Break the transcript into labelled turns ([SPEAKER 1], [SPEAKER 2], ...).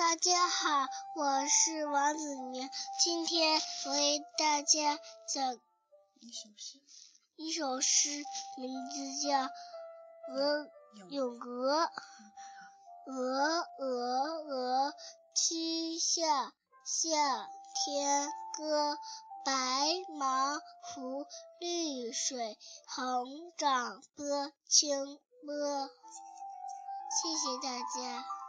[SPEAKER 1] 大家好，我是王子宁，今天我为大家讲
[SPEAKER 2] 一首诗，
[SPEAKER 1] 一首诗，名字叫《鹅咏鹅》。鹅鹅鹅，曲项向天歌。白毛浮绿水，红掌拨清波。谢谢大家。